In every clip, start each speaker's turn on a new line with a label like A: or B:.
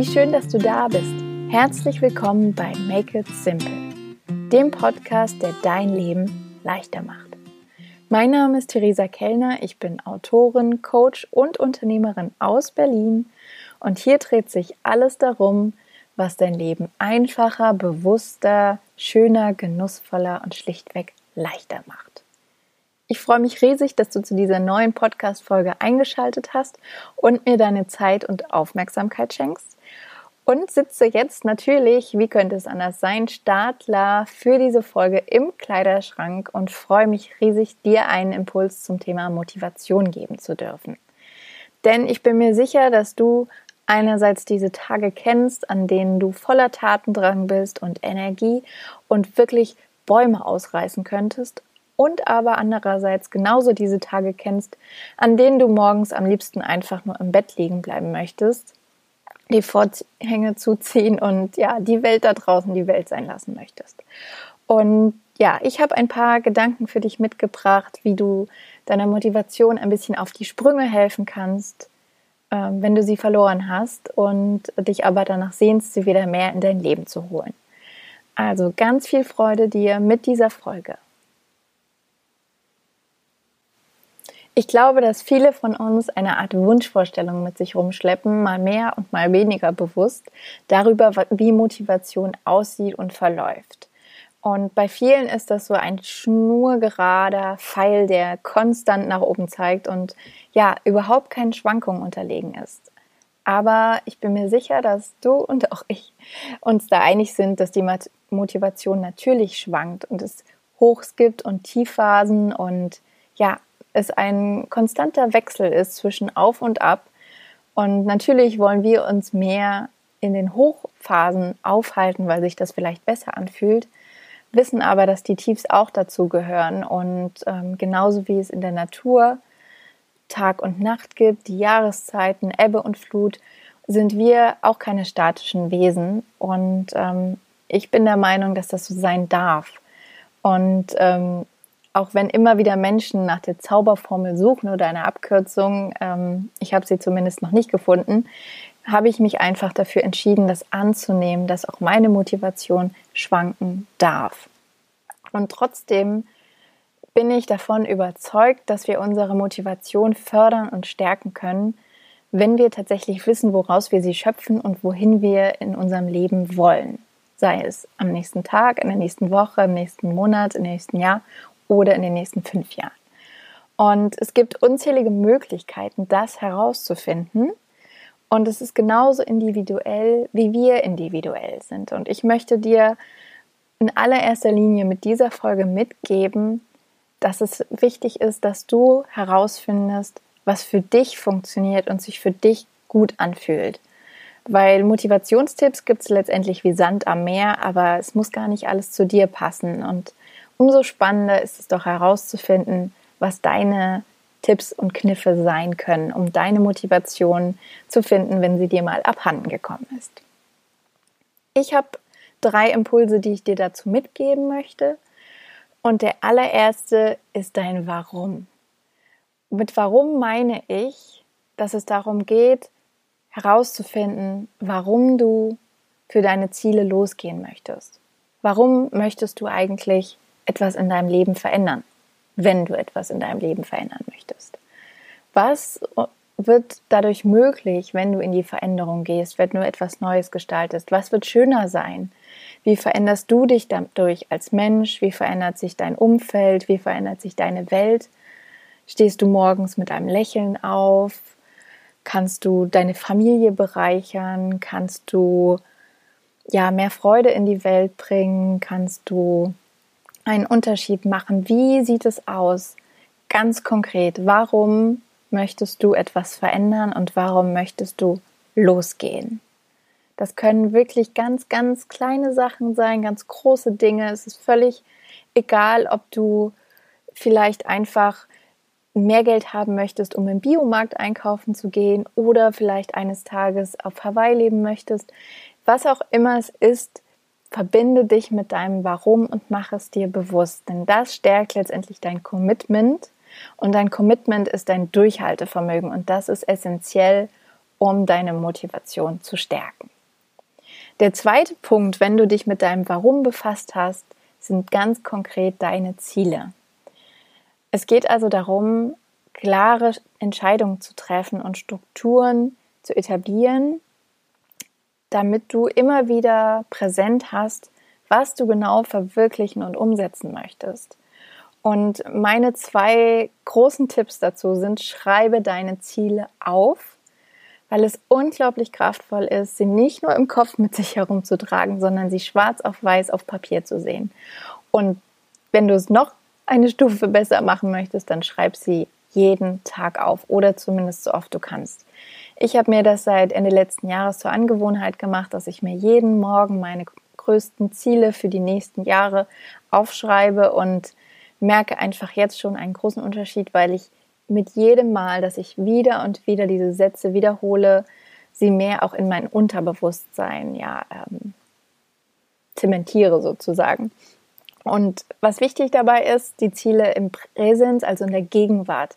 A: Wie schön, dass du da bist. Herzlich willkommen bei Make It Simple, dem Podcast, der dein Leben leichter macht. Mein Name ist Theresa Kellner, ich bin Autorin, Coach und Unternehmerin aus Berlin und hier dreht sich alles darum, was dein Leben einfacher, bewusster, schöner, genussvoller und schlichtweg leichter macht. Ich freue mich riesig, dass du zu dieser neuen Podcast-Folge eingeschaltet hast und mir deine Zeit und Aufmerksamkeit schenkst. Und sitze jetzt natürlich, wie könnte es anders sein, Startler für diese Folge im Kleiderschrank und freue mich riesig, dir einen Impuls zum Thema Motivation geben zu dürfen. Denn ich bin mir sicher, dass du einerseits diese Tage kennst, an denen du voller Tatendrang bist und Energie und wirklich Bäume ausreißen könntest und aber andererseits genauso diese Tage kennst, an denen du morgens am liebsten einfach nur im Bett liegen bleiben möchtest, die Vorhänge zuziehen und ja, die Welt da draußen die Welt sein lassen möchtest. Und ja, ich habe ein paar Gedanken für dich mitgebracht, wie du deiner Motivation ein bisschen auf die Sprünge helfen kannst, ähm, wenn du sie verloren hast und dich aber danach sehnst, sie wieder mehr in dein Leben zu holen. Also ganz viel Freude dir mit dieser Folge. Ich glaube, dass viele von uns eine Art Wunschvorstellung mit sich rumschleppen, mal mehr und mal weniger bewusst, darüber, wie Motivation aussieht und verläuft. Und bei vielen ist das so ein schnurgerader Pfeil, der konstant nach oben zeigt und ja, überhaupt keinen Schwankungen unterlegen ist. Aber ich bin mir sicher, dass du und auch ich uns da einig sind, dass die Motivation natürlich schwankt und es Hochs gibt und Tiefphasen und ja, es ein konstanter Wechsel ist zwischen auf und ab. Und natürlich wollen wir uns mehr in den Hochphasen aufhalten, weil sich das vielleicht besser anfühlt, wissen aber, dass die Tiefs auch dazu gehören. Und ähm, genauso wie es in der Natur Tag und Nacht gibt, die Jahreszeiten, Ebbe und Flut, sind wir auch keine statischen Wesen. Und ähm, ich bin der Meinung, dass das so sein darf. Und ähm, auch wenn immer wieder Menschen nach der Zauberformel suchen oder einer Abkürzung, ähm, ich habe sie zumindest noch nicht gefunden, habe ich mich einfach dafür entschieden, das anzunehmen, dass auch meine Motivation schwanken darf. Und trotzdem bin ich davon überzeugt, dass wir unsere Motivation fördern und stärken können, wenn wir tatsächlich wissen, woraus wir sie schöpfen und wohin wir in unserem Leben wollen. Sei es am nächsten Tag, in der nächsten Woche, im nächsten Monat, im nächsten Jahr oder in den nächsten fünf Jahren. Und es gibt unzählige Möglichkeiten, das herauszufinden. Und es ist genauso individuell, wie wir individuell sind. Und ich möchte dir in allererster Linie mit dieser Folge mitgeben, dass es wichtig ist, dass du herausfindest, was für dich funktioniert und sich für dich gut anfühlt. Weil Motivationstipps gibt es letztendlich wie Sand am Meer, aber es muss gar nicht alles zu dir passen. Und umso spannender ist es doch herauszufinden, was deine Tipps und Kniffe sein können, um deine Motivation zu finden, wenn sie dir mal abhanden gekommen ist. Ich habe drei Impulse, die ich dir dazu mitgeben möchte. Und der allererste ist dein Warum. Mit Warum meine ich, dass es darum geht, herauszufinden, warum du für deine Ziele losgehen möchtest. Warum möchtest du eigentlich etwas in deinem Leben verändern, wenn du etwas in deinem Leben verändern möchtest? Was wird dadurch möglich, wenn du in die Veränderung gehst, wenn du etwas Neues gestaltest? Was wird schöner sein? Wie veränderst du dich dadurch als Mensch? Wie verändert sich dein Umfeld? Wie verändert sich deine Welt? Stehst du morgens mit einem Lächeln auf? Kannst du deine Familie bereichern? Kannst du ja mehr Freude in die Welt bringen? Kannst du einen Unterschied machen? Wie sieht es aus? Ganz konkret, warum möchtest du etwas verändern und warum möchtest du losgehen? Das können wirklich ganz, ganz kleine Sachen sein, ganz große Dinge. Es ist völlig egal, ob du vielleicht einfach mehr Geld haben möchtest, um im Biomarkt einkaufen zu gehen oder vielleicht eines Tages auf Hawaii leben möchtest. Was auch immer es ist, verbinde dich mit deinem Warum und mach es dir bewusst, denn das stärkt letztendlich dein Commitment und dein Commitment ist dein Durchhaltevermögen und das ist essentiell, um deine Motivation zu stärken. Der zweite Punkt, wenn du dich mit deinem Warum befasst hast, sind ganz konkret deine Ziele. Es geht also darum, klare Entscheidungen zu treffen und Strukturen zu etablieren, damit du immer wieder präsent hast, was du genau verwirklichen und umsetzen möchtest. Und meine zwei großen Tipps dazu sind, schreibe deine Ziele auf, weil es unglaublich kraftvoll ist, sie nicht nur im Kopf mit sich herumzutragen, sondern sie schwarz auf weiß auf Papier zu sehen. Und wenn du es noch eine Stufe besser machen möchtest, dann schreib sie jeden Tag auf oder zumindest so oft du kannst. Ich habe mir das seit Ende letzten Jahres zur Angewohnheit gemacht, dass ich mir jeden Morgen meine größten Ziele für die nächsten Jahre aufschreibe und merke einfach jetzt schon einen großen Unterschied, weil ich mit jedem Mal, dass ich wieder und wieder diese Sätze wiederhole, sie mehr auch in mein Unterbewusstsein ja ähm, zementiere sozusagen. Und was wichtig dabei ist, die Ziele im Präsens, also in der Gegenwart,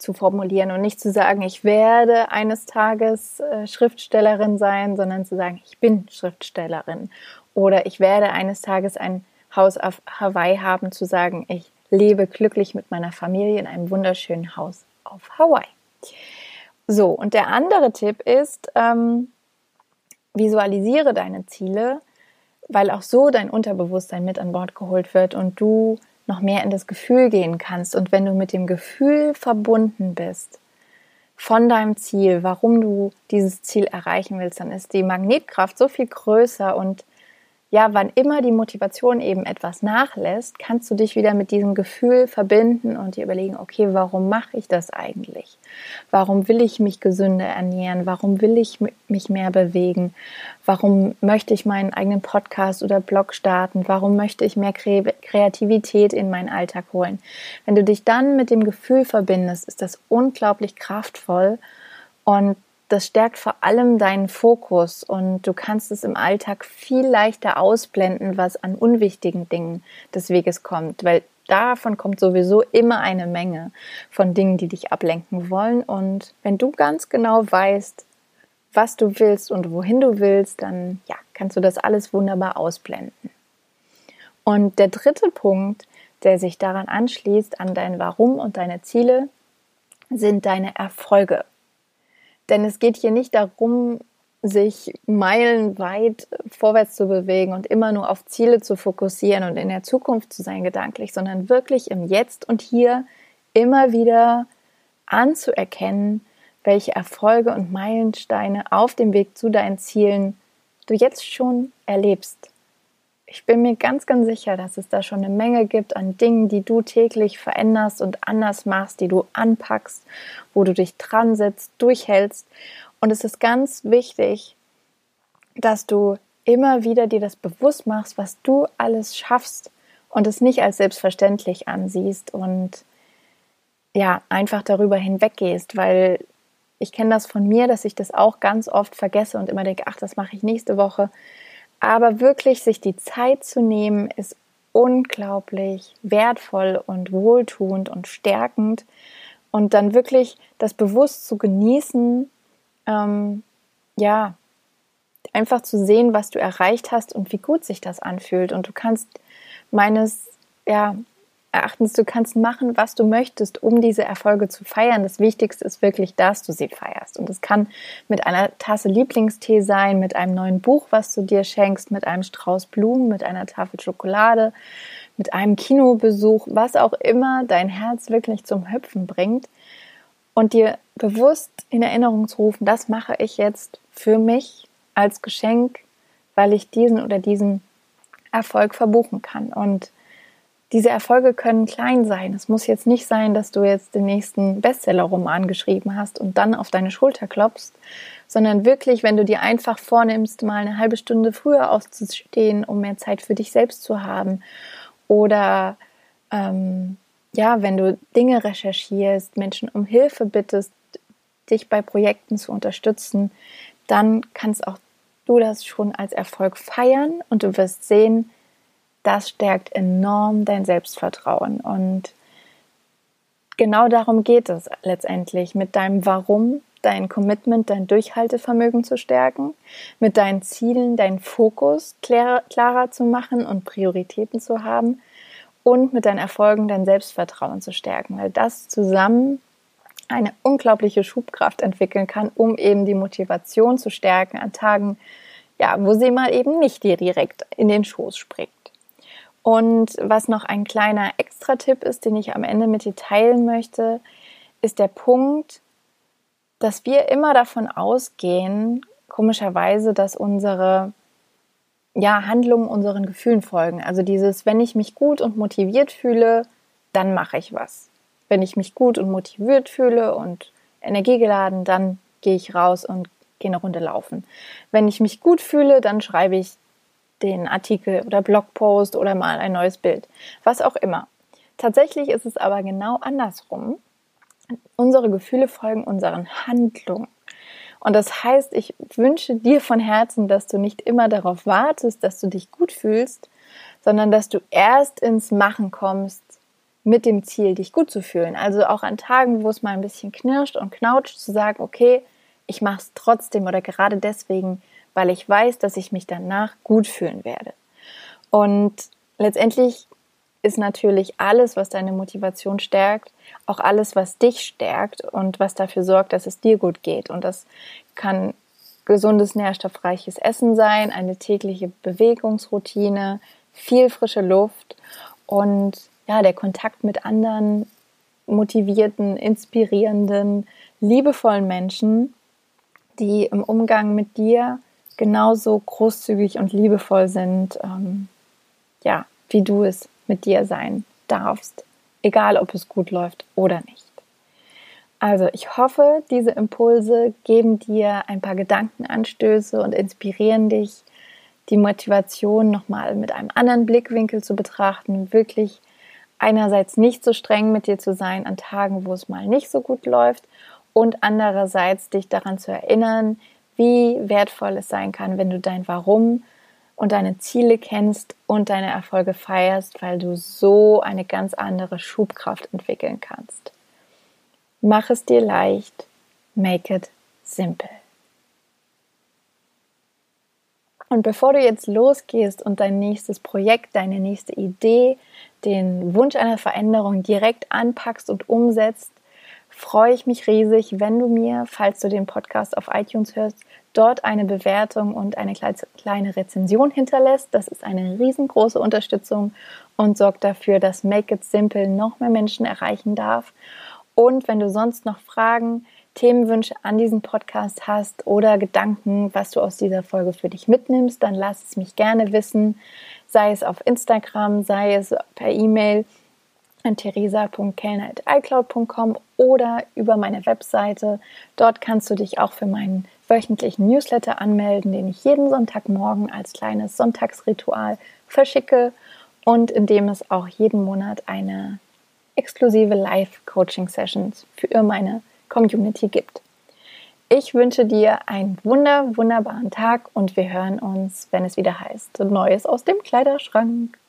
A: zu formulieren und nicht zu sagen, ich werde eines Tages äh, Schriftstellerin sein, sondern zu sagen, ich bin Schriftstellerin oder ich werde eines Tages ein Haus auf Hawaii haben, zu sagen, ich lebe glücklich mit meiner Familie in einem wunderschönen Haus auf Hawaii. So, und der andere Tipp ist, ähm, visualisiere deine Ziele weil auch so dein Unterbewusstsein mit an Bord geholt wird und du noch mehr in das Gefühl gehen kannst. Und wenn du mit dem Gefühl verbunden bist von deinem Ziel, warum du dieses Ziel erreichen willst, dann ist die Magnetkraft so viel größer und ja, wann immer die Motivation eben etwas nachlässt, kannst du dich wieder mit diesem Gefühl verbinden und dir überlegen, okay, warum mache ich das eigentlich? Warum will ich mich gesünder ernähren? Warum will ich mich mehr bewegen? Warum möchte ich meinen eigenen Podcast oder Blog starten? Warum möchte ich mehr Kreativität in meinen Alltag holen? Wenn du dich dann mit dem Gefühl verbindest, ist das unglaublich kraftvoll und das stärkt vor allem deinen Fokus und du kannst es im Alltag viel leichter ausblenden, was an unwichtigen Dingen des Weges kommt, weil davon kommt sowieso immer eine Menge von Dingen, die dich ablenken wollen. Und wenn du ganz genau weißt, was du willst und wohin du willst, dann ja, kannst du das alles wunderbar ausblenden. Und der dritte Punkt, der sich daran anschließt, an dein Warum und deine Ziele, sind deine Erfolge. Denn es geht hier nicht darum, sich meilenweit vorwärts zu bewegen und immer nur auf Ziele zu fokussieren und in der Zukunft zu sein gedanklich, sondern wirklich im Jetzt und Hier immer wieder anzuerkennen, welche Erfolge und Meilensteine auf dem Weg zu deinen Zielen du jetzt schon erlebst ich bin mir ganz, ganz sicher, dass es da schon eine Menge gibt an Dingen, die du täglich veränderst und anders machst, die du anpackst, wo du dich dran setzt, durchhältst. Und es ist ganz wichtig, dass du immer wieder dir das bewusst machst, was du alles schaffst und es nicht als selbstverständlich ansiehst und ja, einfach darüber hinweggehst, weil ich kenne das von mir, dass ich das auch ganz oft vergesse und immer denke, ach, das mache ich nächste Woche. Aber wirklich sich die Zeit zu nehmen, ist unglaublich wertvoll und wohltuend und stärkend. Und dann wirklich das bewusst zu genießen, ähm, ja, einfach zu sehen, was du erreicht hast und wie gut sich das anfühlt. Und du kannst meines, ja, Erachtens, du kannst machen, was du möchtest, um diese Erfolge zu feiern. Das Wichtigste ist wirklich, dass du sie feierst. Und es kann mit einer Tasse Lieblingstee sein, mit einem neuen Buch, was du dir schenkst, mit einem Strauß Blumen, mit einer Tafel Schokolade, mit einem Kinobesuch, was auch immer dein Herz wirklich zum Hüpfen bringt. Und dir bewusst in Erinnerung zu rufen, das mache ich jetzt für mich als Geschenk, weil ich diesen oder diesen Erfolg verbuchen kann. Und diese Erfolge können klein sein. Es muss jetzt nicht sein, dass du jetzt den nächsten Bestseller-Roman geschrieben hast und dann auf deine Schulter klopfst, sondern wirklich, wenn du dir einfach vornimmst, mal eine halbe Stunde früher aufzustehen, um mehr Zeit für dich selbst zu haben. Oder ähm, ja, wenn du Dinge recherchierst, Menschen um Hilfe bittest, dich bei Projekten zu unterstützen, dann kannst auch du das schon als Erfolg feiern und du wirst sehen, das stärkt enorm dein Selbstvertrauen. Und genau darum geht es letztendlich, mit deinem Warum dein Commitment, dein Durchhaltevermögen zu stärken, mit deinen Zielen deinen Fokus klarer, klarer zu machen und Prioritäten zu haben und mit deinen Erfolgen dein Selbstvertrauen zu stärken, weil das zusammen eine unglaubliche Schubkraft entwickeln kann, um eben die Motivation zu stärken an Tagen, ja, wo sie mal eben nicht dir direkt in den Schoß springt. Und was noch ein kleiner Extra-Tipp ist, den ich am Ende mit dir teilen möchte, ist der Punkt, dass wir immer davon ausgehen, komischerweise, dass unsere ja, Handlungen unseren Gefühlen folgen. Also dieses, wenn ich mich gut und motiviert fühle, dann mache ich was. Wenn ich mich gut und motiviert fühle und energiegeladen, dann gehe ich raus und gehe eine Runde laufen. Wenn ich mich gut fühle, dann schreibe ich den Artikel oder Blogpost oder mal ein neues Bild. Was auch immer. Tatsächlich ist es aber genau andersrum. Unsere Gefühle folgen unseren Handlungen. Und das heißt, ich wünsche dir von Herzen, dass du nicht immer darauf wartest, dass du dich gut fühlst, sondern dass du erst ins Machen kommst mit dem Ziel, dich gut zu fühlen. Also auch an Tagen, wo es mal ein bisschen knirscht und knautscht, zu sagen, okay, ich mache es trotzdem oder gerade deswegen, weil ich weiß, dass ich mich danach gut fühlen werde. Und letztendlich ist natürlich alles, was deine Motivation stärkt, auch alles, was dich stärkt und was dafür sorgt, dass es dir gut geht. Und das kann gesundes, nährstoffreiches Essen sein, eine tägliche Bewegungsroutine, viel frische Luft und ja, der Kontakt mit anderen motivierten, inspirierenden, liebevollen Menschen, die im Umgang mit dir genauso großzügig und liebevoll sind, ähm, ja, wie du es mit dir sein darfst, egal ob es gut läuft oder nicht. Also ich hoffe, diese Impulse geben dir ein paar Gedankenanstöße und inspirieren dich, die Motivation nochmal mit einem anderen Blickwinkel zu betrachten, wirklich einerseits nicht so streng mit dir zu sein an Tagen, wo es mal nicht so gut läuft und andererseits dich daran zu erinnern, wie wertvoll es sein kann, wenn du dein Warum und deine Ziele kennst und deine Erfolge feierst, weil du so eine ganz andere Schubkraft entwickeln kannst. Mach es dir leicht, make it simple. Und bevor du jetzt losgehst und dein nächstes Projekt, deine nächste Idee, den Wunsch einer Veränderung direkt anpackst und umsetzt, freue ich mich riesig, wenn du mir, falls du den Podcast auf iTunes hörst, dort eine Bewertung und eine kleine Rezension hinterlässt. Das ist eine riesengroße Unterstützung und sorgt dafür, dass Make It Simple noch mehr Menschen erreichen darf. Und wenn du sonst noch Fragen, Themenwünsche an diesen Podcast hast oder Gedanken, was du aus dieser Folge für dich mitnimmst, dann lass es mich gerne wissen, sei es auf Instagram, sei es per E-Mail an theresa.kellner.icloud.com oder über meine Webseite. Dort kannst du dich auch für meinen wöchentlichen Newsletter anmelden, den ich jeden Sonntagmorgen als kleines Sonntagsritual verschicke und in dem es auch jeden Monat eine exklusive Live-Coaching-Session für meine Community gibt. Ich wünsche dir einen wunder, wunderbaren Tag und wir hören uns, wenn es wieder heißt, Neues aus dem Kleiderschrank.